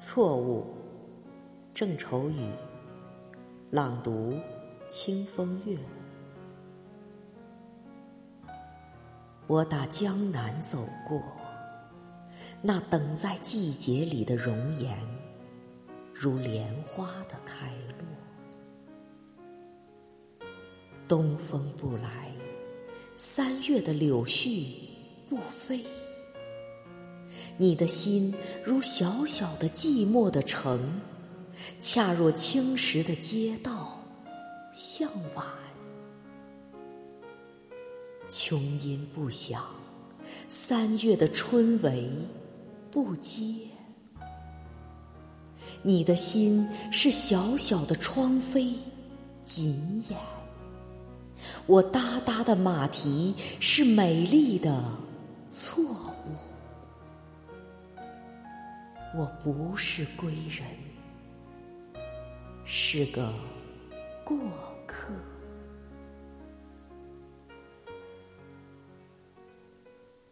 错误，郑愁予。朗读：清风月。我打江南走过，那等在季节里的容颜，如莲花的开落。东风不来，三月的柳絮不飞。你的心如小小的寂寞的城，恰若青石的街道，向晚。琼音不响，三月的春雷不接。你的心是小小的窗扉，紧掩。我哒哒的马蹄是美丽的错误。我不是归人，是个过客。